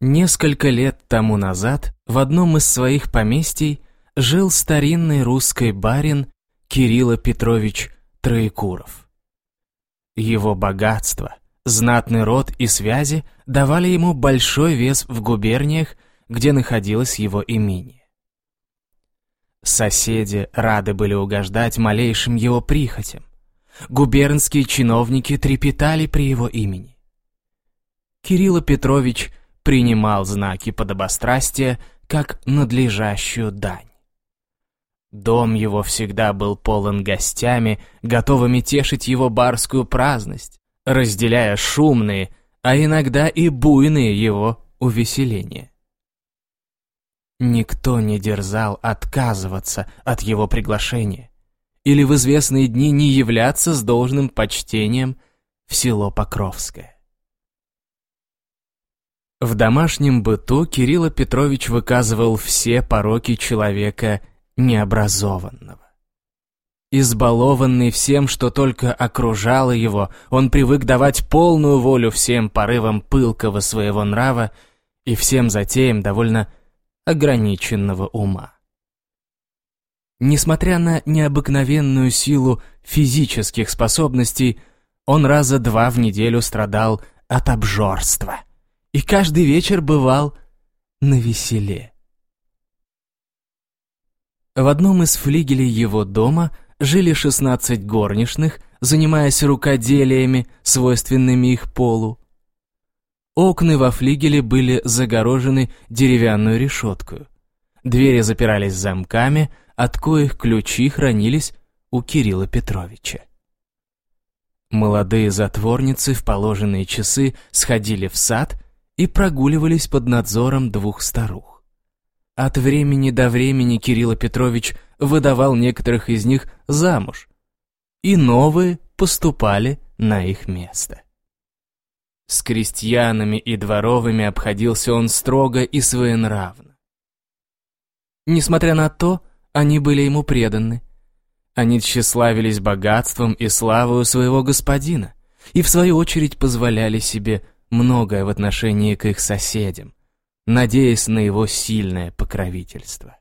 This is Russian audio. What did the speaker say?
Несколько лет тому назад в одном из своих поместий жил старинный русский барин Кирилл Петрович Троекуров. Его богатство, знатный род и связи давали ему большой вес в губерниях, где находилось его имение. Соседи рады были угождать малейшим его прихотям. Губернские чиновники трепетали при его имени. Кирилл Петрович принимал знаки подобострастия как надлежащую дань. Дом его всегда был полон гостями, готовыми тешить его барскую праздность, разделяя шумные, а иногда и буйные его увеселения. Никто не дерзал отказываться от его приглашения или в известные дни не являться с должным почтением в село Покровское. В домашнем быту Кирилл Петрович выказывал все пороки человека необразованного. Избалованный всем, что только окружало его, он привык давать полную волю всем порывам пылкого своего нрава и всем затеям довольно ограниченного ума. Несмотря на необыкновенную силу физических способностей, он раза два в неделю страдал от обжорства и каждый вечер бывал на веселе. В одном из флигелей его дома жили 16 горничных, занимаясь рукоделиями, свойственными их полу. Окна во флигеле были загорожены деревянной решеткой. Двери запирались замками, от коих ключи хранились у Кирилла Петровича. Молодые затворницы в положенные часы сходили в сад и прогуливались под надзором двух старух. От времени до времени Кирилл Петрович выдавал некоторых из них замуж, и новые поступали на их место. С крестьянами и дворовыми обходился он строго и своенравно. Несмотря на то, они были ему преданы. Они тщеславились богатством и славою своего господина и, в свою очередь, позволяли себе многое в отношении к их соседям, надеясь на его сильное покровительство.